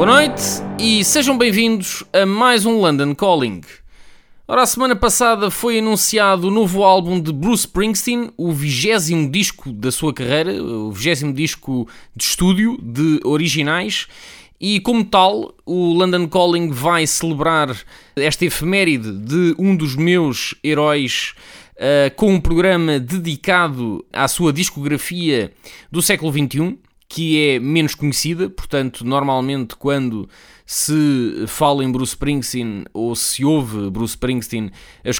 Boa noite e sejam bem-vindos a mais um London Calling. Ora, a semana passada foi anunciado o novo álbum de Bruce Springsteen, o vigésimo disco da sua carreira, o vigésimo disco de estúdio de originais, e como tal, o London Calling vai celebrar esta efeméride de um dos meus heróis uh, com um programa dedicado à sua discografia do século XXI, que é menos conhecida, portanto, normalmente quando se fala em Bruce Springsteen ou se ouve Bruce Springsteen, as